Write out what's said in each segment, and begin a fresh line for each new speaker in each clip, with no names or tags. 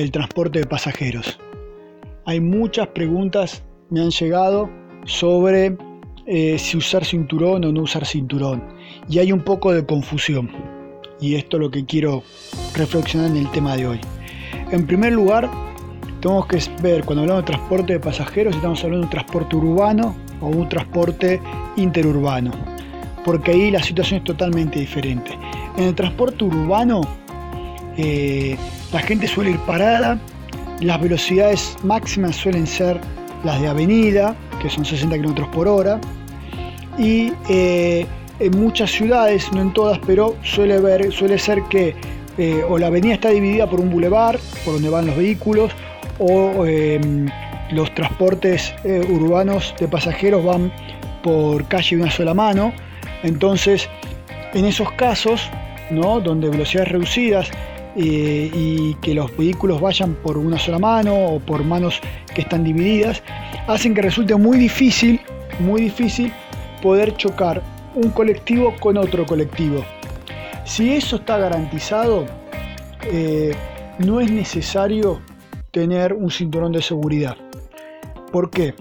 del transporte de pasajeros hay muchas preguntas me han llegado sobre eh, si usar cinturón o no usar cinturón. Y hay un poco de confusión. Y esto es lo que quiero reflexionar en el tema de hoy. En primer lugar, tenemos que ver cuando hablamos de transporte de pasajeros, estamos hablando de un transporte urbano o un transporte interurbano. Porque ahí la situación es totalmente diferente. En el transporte urbano, eh, la gente suele ir parada las velocidades máximas suelen ser las de avenida, que son 60 km por hora. Y eh, en muchas ciudades, no en todas, pero suele, ver, suele ser que eh, o la avenida está dividida por un bulevar, por donde van los vehículos, o em, los transportes eh, urbanos de pasajeros van por calle de una sola mano. Entonces, en esos casos, ¿no? donde velocidades reducidas eh, y que los vehículos vayan por una sola mano o por manos que están divididas, hacen que resulte muy difícil, muy difícil poder chocar un colectivo con otro colectivo. Si eso está garantizado, eh, no es necesario tener un cinturón de seguridad. ¿Por qué?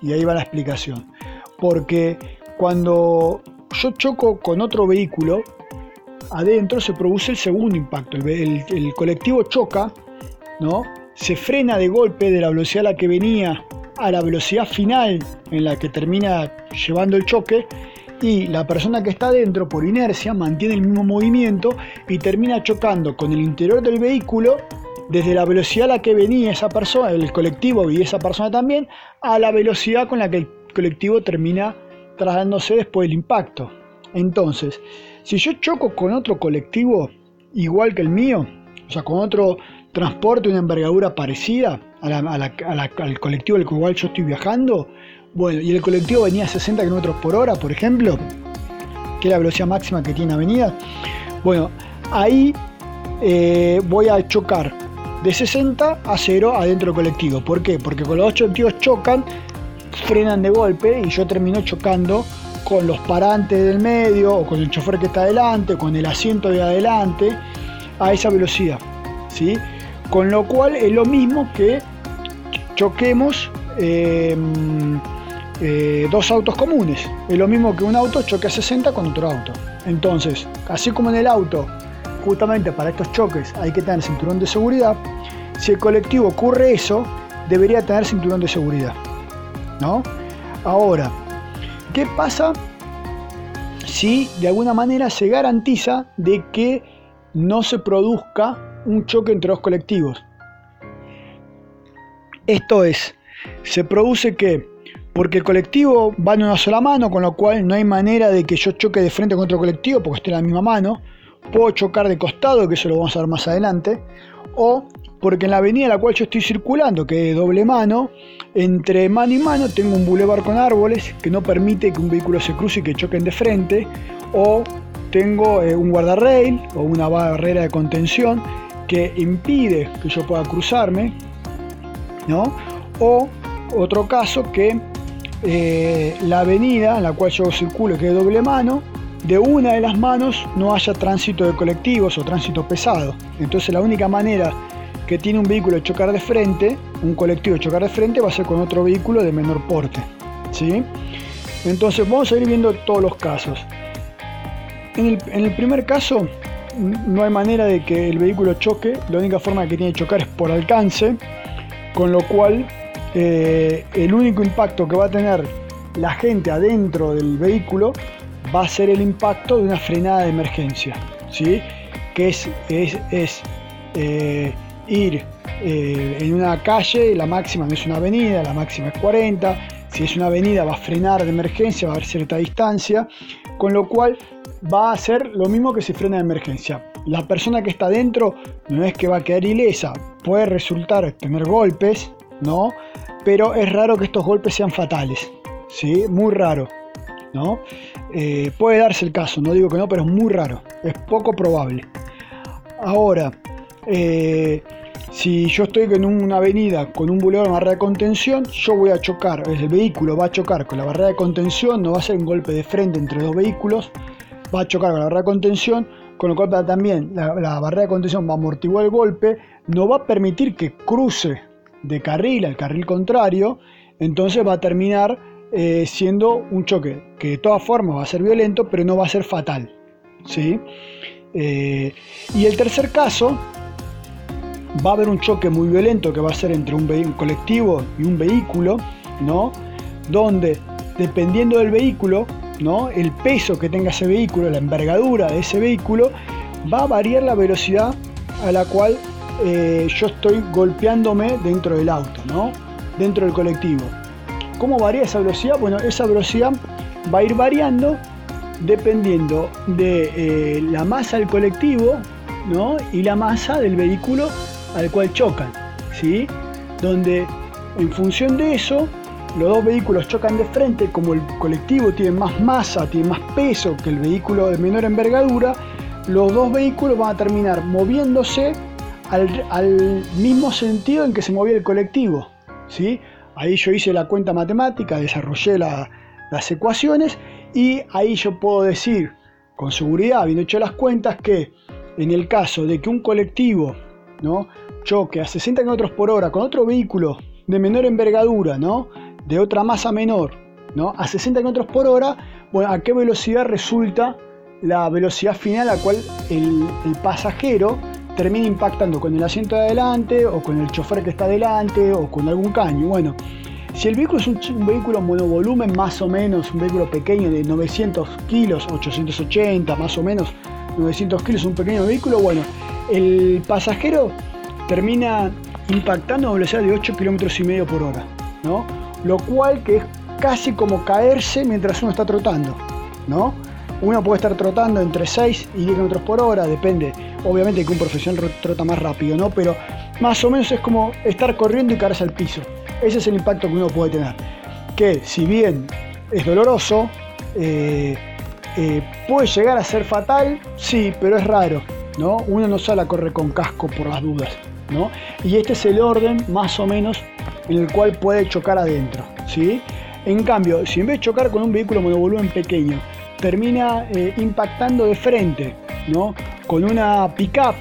Y ahí va la explicación. Porque cuando yo choco con otro vehículo, adentro se produce el segundo impacto. El, colectivo choca, ¿no? se frena de golpe de la velocidad a la que venía a la velocidad final en la que termina llevando el choque y la persona que está adentro por inercia mantiene el mismo movimiento y termina chocando con el interior del vehículo desde la velocidad a la que venía esa persona, el colectivo y esa persona también, a la velocidad con la que el colectivo termina trasladándose después del impacto. Entonces, si yo choco con otro colectivo igual que el mío, o sea, con otro transporte, una envergadura parecida al colectivo al cual yo estoy viajando, bueno, y el colectivo venía a 60 km por hora, por ejemplo, que es la velocidad máxima que tiene avenida, bueno, ahí eh, voy a chocar de 60 a 0 adentro del colectivo. ¿Por qué? Porque con los dos colectivos chocan, frenan de golpe y yo termino chocando con los parantes del medio o con el chofer que está adelante, con el asiento de adelante, a esa velocidad. ¿sí? Con lo cual es lo mismo que choquemos em, eh, dos autos comunes. Es lo mismo que un auto choque a 60 con otro auto. Entonces, así como en el auto, justamente para estos choques hay que tener cinturón de seguridad, si el colectivo ocurre eso, debería tener cinturón de seguridad. ¿No? Ahora, ¿Qué pasa si de alguna manera se garantiza de que no se produzca un choque entre dos colectivos? Esto es, se produce que porque el colectivo va en una sola mano, con lo cual no hay manera de que yo choque de frente con otro colectivo porque estoy en la misma mano, puedo chocar de costado, que eso lo vamos a ver más adelante, o porque en la avenida en la cual yo estoy circulando, que es doble mano, entre mano y mano tengo un bulevar con árboles que no permite que un vehículo se cruce y que choquen de frente, o tengo eh, un guardarrail o una barrera de contención que impide que yo pueda cruzarme, ¿no? O otro caso que eh, la avenida en la cual yo circulo, que es doble mano, de una de las manos no haya tránsito de colectivos o tránsito pesado. Entonces la única manera que tiene un vehículo chocar de frente, un colectivo chocar de frente, va a ser con otro vehículo de menor porte. ¿sí? Entonces vamos a ir viendo todos los casos. En el, primer caso, no hay manera de que el vehículo choque, la única forma que tiene de chocar es por alcance, con lo cual eh, el único impacto que va a tener la gente adentro del vehículo va a ser el impacto de una frenada de emergencia, ¿sí? que es, es, es eh, ir eh, en una calle, la máxima no es una avenida, la máxima es 40, si es una avenida va a frenar de emergencia, va a haber cierta distancia, con lo cual va a ser lo mismo que si frena de emergencia. la persona que está dentro no es que va a quedar ilesa, puede resultar tener golpes, ¿no? Pero es raro que estos golpes sean fatales, ¿sí? Muy raro, ¿no? Eh, puede darse el caso, no digo que no, pero es muy raro, es poco probable. Ahora, eh, si yo estoy en una avenida con un bulevar barrera de contención, yo voy a chocar, el vehículo va a chocar con la barrera de contención, no va a ser un golpe de frente entre dos vehículos, va a chocar con la barrera de contención, con lo cual también la, barrera de contención va a amortiguar el golpe, no va a permitir que cruce de carril al carril contrario, entonces va a terminar eh, siendo un choque que de todas formas va a ser violento, pero no va a ser fatal. ¿sí? Eh, y el tercer caso, va a haber un choque muy violento que va a ser entre un, colectivo y un vehículo, ¿no? donde dependiendo del vehículo, ¿no? el peso que tenga ese vehículo, la envergadura de ese vehículo, va a variar la velocidad a la cual eh, yo estoy golpeándome dentro del auto, ¿no? dentro del colectivo. ¿Cómo varía esa velocidad? Bueno, esa velocidad va a ir variando dependiendo de eh, la masa del colectivo ¿no? y la masa del vehículo al cual chocan. ¿sí? Donde en función de eso los dos vehículos chocan de frente, como el colectivo tiene más masa, tiene más peso que el vehículo de menor envergadura, los dos vehículos van a terminar moviéndose al, mismo sentido en que se movía el colectivo. ¿sí? Ahí yo hice la cuenta matemática, desarrollé las ecuaciones y ahí yo puedo decir con seguridad, habiendo hecho las cuentas, que en el caso de que un colectivo ¿no? choque a 60 km por hora con otro vehículo de menor envergadura, de otra masa menor, ¿no? a 60 km por hora, bueno, ¿a qué velocidad resulta la velocidad final a la cual el, pasajero termina impactando con el asiento de adelante o con el chofer que está adelante o con algún caño? Bueno, si el vehículo es un, vehículo monovolumen más o menos, un vehículo pequeño de 900 kilos, 880 más o menos, 900 kilos, un pequeño vehículo, bueno, el pasajero termina impactando a velocidad de 8 kilómetros y medio por hora, ¿no? lo cual que es casi como caerse mientras uno está trotando, ¿no? Uno puede estar trotando entre 6 y 10 km por hora, depende, obviamente que un profesional trota más rápido, ¿no? Pero más o menos es como estar corriendo y caerse al piso. Ese es el impacto que uno puede tener. Que si bien es doloroso, eh, eh, puede llegar a ser fatal, sí, pero es raro, ¿no? Uno no sale a correr con casco por las dudas, ¿no? Y este es el orden más o menos en el cual puede chocar adentro. ¿sí? En cambio, si en vez de chocar con un vehículo monovolumen pequeño, termina eh, impactando de frente, ¿no? Con una pickup,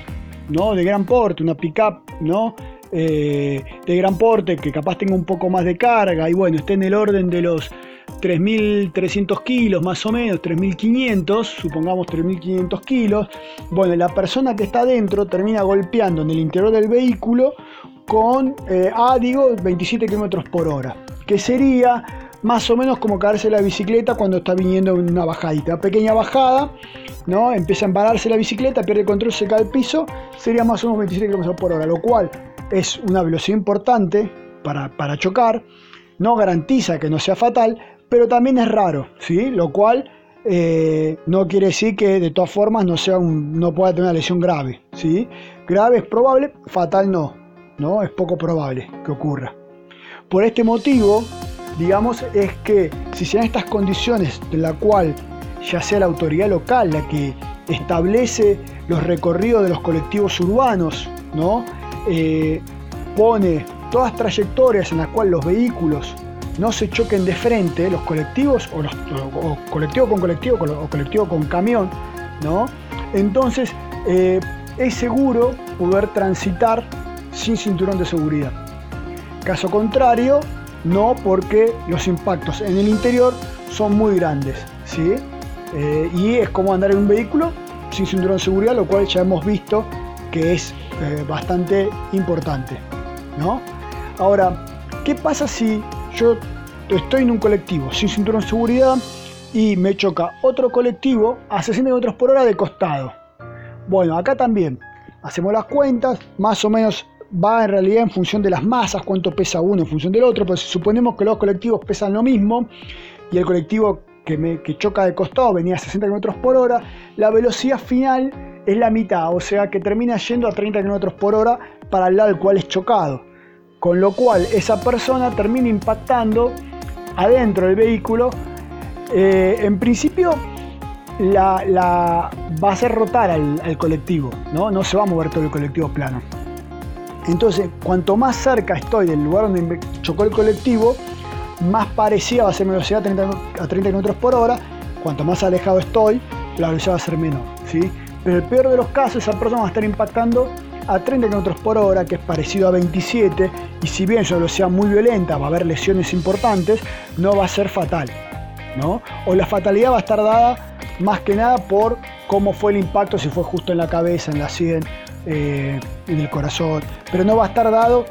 ¿no? De gran porte, una pickup, ¿no? Eh, de gran porte que capaz tenga un poco más de carga y bueno, esté en el orden de los 3.300 kilos más o menos, 3.500, supongamos 3.500 kilos, bueno, la persona que está dentro termina golpeando en el interior del vehículo con, eh, digo, 27 km por hora, que sería más o menos como caerse la bicicleta cuando está viniendo en una bajadita, pequeña bajada, ¿no? Empieza a embararse la bicicleta, pierde el control, se cae al piso, sería más o menos 27 km por hora, lo cual es una velocidad importante para, para chocar, no garantiza que no sea fatal, pero también es raro, ¿sí? Lo cual eh, no quiere decir que de todas formas no, sea no pueda tener una lesión grave, ¿sí? Grave es probable, fatal no. ¿no? Es poco probable que ocurra. Por este motivo, digamos, es que si se dan estas condiciones de la cual ya sea la autoridad local la que establece los recorridos de los colectivos urbanos, ¿no? Eh, pone todas trayectorias en las cuales los vehículos no se choquen de frente, los colectivos, o, colectivo con colectivo, o colectivo con camión, ¿no? Entonces eh, es seguro poder transitar sin cinturón de seguridad. Caso contrario, no porque los impactos en el interior son muy grandes. ¿sí? Eh, y es como andar en un vehículo sin cinturón de seguridad, lo cual ya hemos visto que es eh, bastante importante. ¿no? Ahora, ¿qué pasa si yo estoy en un colectivo sin cinturón de seguridad y me choca otro colectivo a 60 km por hora de costado? Bueno, acá también hacemos las cuentas, más o menos va en realidad en función de las masas, cuánto pesa uno en función del otro, pero si suponemos que los colectivos pesan lo mismo y el colectivo que, me, choca de costado venía a 60 km por hora, la velocidad final es la mitad, o sea que termina yendo a 30 km por hora para el lado al cual es chocado. Con lo cual esa persona termina impactando adentro del vehículo. Eh, en principio la, va a hacer rotar al, colectivo, ¿no? no se va a mover todo el colectivo plano. Entonces, cuanto más cerca estoy del lugar donde chocó el colectivo, más parecida va a ser velocidad a 30, km por hora. Cuanto más alejado estoy, la velocidad va a ser menor. ¿sí? Pero el peor de los casos, esa persona va a estar impactando a 30 km por hora, que es parecido a 27, y si bien su velocidad muy violenta, va a haber lesiones importantes, no va a ser fatal. ¿no? O la fatalidad va a estar dada más que nada por cómo fue el impacto, si fue justo en la cabeza, en la sien, eh, en el corazón, pero no va a estar dado,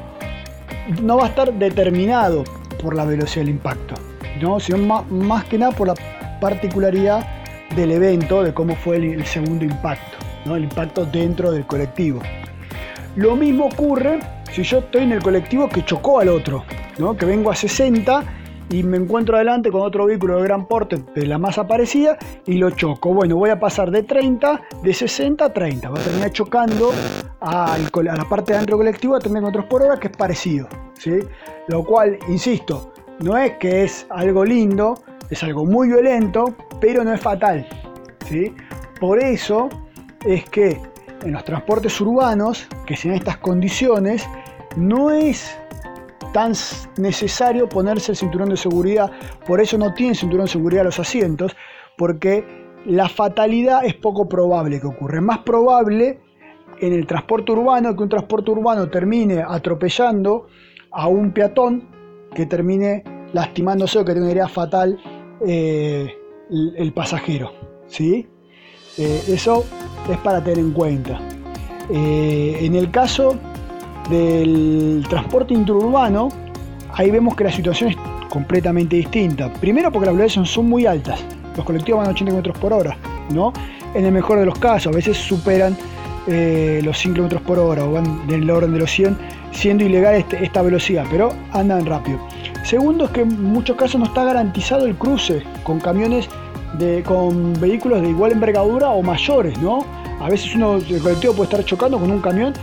no va a estar determinado por la velocidad del impacto, ¿no? sino más, más que nada por la particularidad del evento, de cómo fue el, segundo impacto, ¿no? el impacto dentro del colectivo. Lo mismo ocurre si yo estoy en el colectivo que chocó al otro, ¿no? que vengo a 60 y me encuentro adelante con otro vehículo de gran porte de la más parecida y lo choco. Bueno, voy a pasar de 30, de 60 a 30. Voy a terminar chocando a, la parte de dentro del colectivo a 30 km por hora, que es parecido. ¿sí? Lo cual, insisto, no es que es algo lindo, es algo muy violento, pero no es fatal. ¿sí? Por eso es que en los transportes urbanos, que en estas condiciones, no es tan necesario ponerse el cinturón de seguridad. Por eso no tienen cinturón de seguridad los asientos, porque la fatalidad es poco probable que ocurra. Más probable en el transporte urbano que un transporte urbano termine atropellando a un peatón que termine lastimándose o que tenga una herida fatal eh, el, pasajero. ¿sí? Eh, eso es para tener en cuenta. Eh, en el caso del transporte interurbano, ahí vemos que la situación es completamente distinta. Primero porque las velocidades son muy altas. Los colectivos van a 80 km por hora, ¿no? En el mejor de los casos, a veces superan eh, los 100 km por hora o van en el orden de los 100, siendo ilegal este, esta velocidad, pero andan rápido. Segundo es que en muchos casos no está garantizado el cruce con camiones de, con vehículos de igual envergadura o mayores, ¿no? A veces uno, el colectivo puede estar chocando con un camión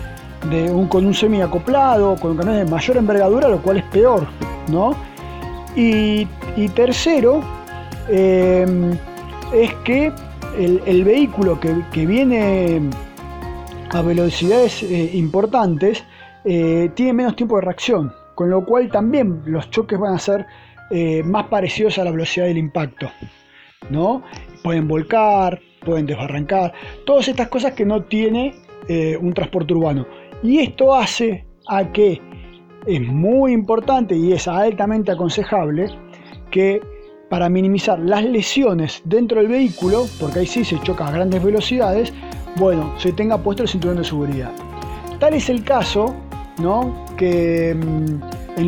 de un, con un semi acoplado, con camión de mayor envergadura, lo cual es peor, ¿no? Y, tercero, em, es que el, vehículo que, viene a velocidades eh, importantes eh, tiene menos tiempo de reacción, con lo cual también los choques van a ser eh, más parecidos a la velocidad del impacto, ¿no? Pueden volcar, pueden desbarrancar, todas estas cosas que no tiene un transporte urbano. Y esto hace a que es muy importante y es altamente aconsejable que para minimizar las lesiones dentro del vehículo, porque ahí sí se choca a grandes velocidades, bueno, se tenga puesto el cinturón de seguridad. Tal es el caso, ¿no? Que mm,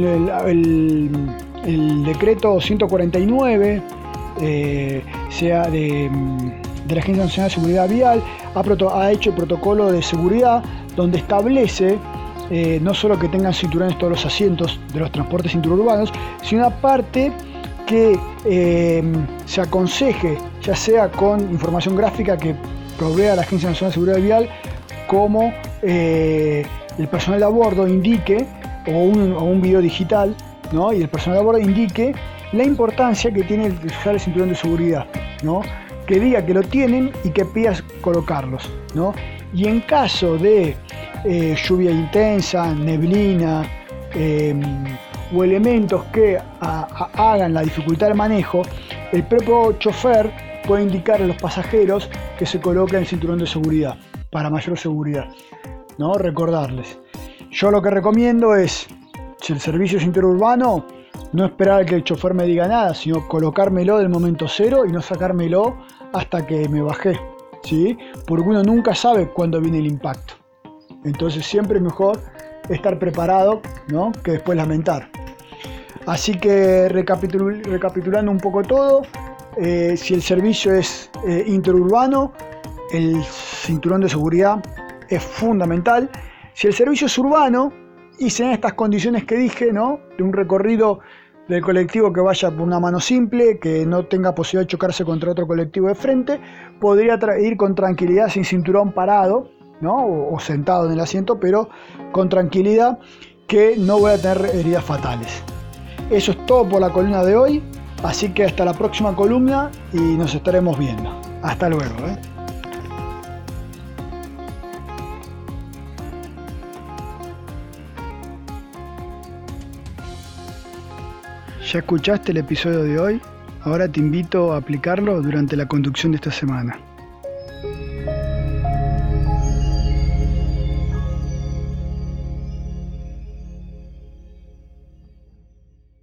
el, decreto 149 eh, sea de, mm, de, la Agencia Nacional de Seguridad Vial ha, ha hecho protocolo de seguridad donde establece eh, no solo que tengan cinturones todos los asientos de los transportes interurbanos, sino aparte que eh, se aconseje, ya sea con información gráfica que provea la Agencia Nacional de Seguridad Vial, como eh, el personal de a bordo indique, o un, video digital, ¿no? y el personal de a bordo indique la importancia que tiene usar el cinturón de seguridad, ¿no? que diga que lo tienen y que pidas colocarlos. ¿no? Y en caso de eh, lluvia intensa, neblina em, o elementos que hagan la dificultad del manejo, el propio chofer puede indicar a los pasajeros que se coloquen el cinturón de seguridad para mayor seguridad. ¿no? Recordarles. Yo lo que recomiendo es, si el servicio es interurbano, no esperar a que el chofer me diga nada, sino colocármelo del momento cero y no sacármelo hasta que me bajé. ¿Sí? Porque uno nunca sabe cuándo viene el impacto. Entonces siempre es mejor estar preparado ¿no? que después lamentar. Así que recapitulando un poco todo, eh, si el servicio es eh, interurbano, el cinturón de seguridad es fundamental. Si el servicio es urbano y en estas condiciones que dije, ¿no? de un recorrido del colectivo que vaya por una mano simple, que no tenga posibilidad de chocarse contra otro colectivo de frente, podría ir con tranquilidad sin cinturón parado, ¿no? o, o sentado en el asiento, pero con tranquilidad que no voy a tener heridas fatales. Eso es todo por la columna de hoy, así que hasta la próxima columna y nos estaremos viendo. Hasta luego. ¿eh? Ya escuchaste el episodio de hoy, ahora te invito a aplicarlo durante la conducción de esta semana.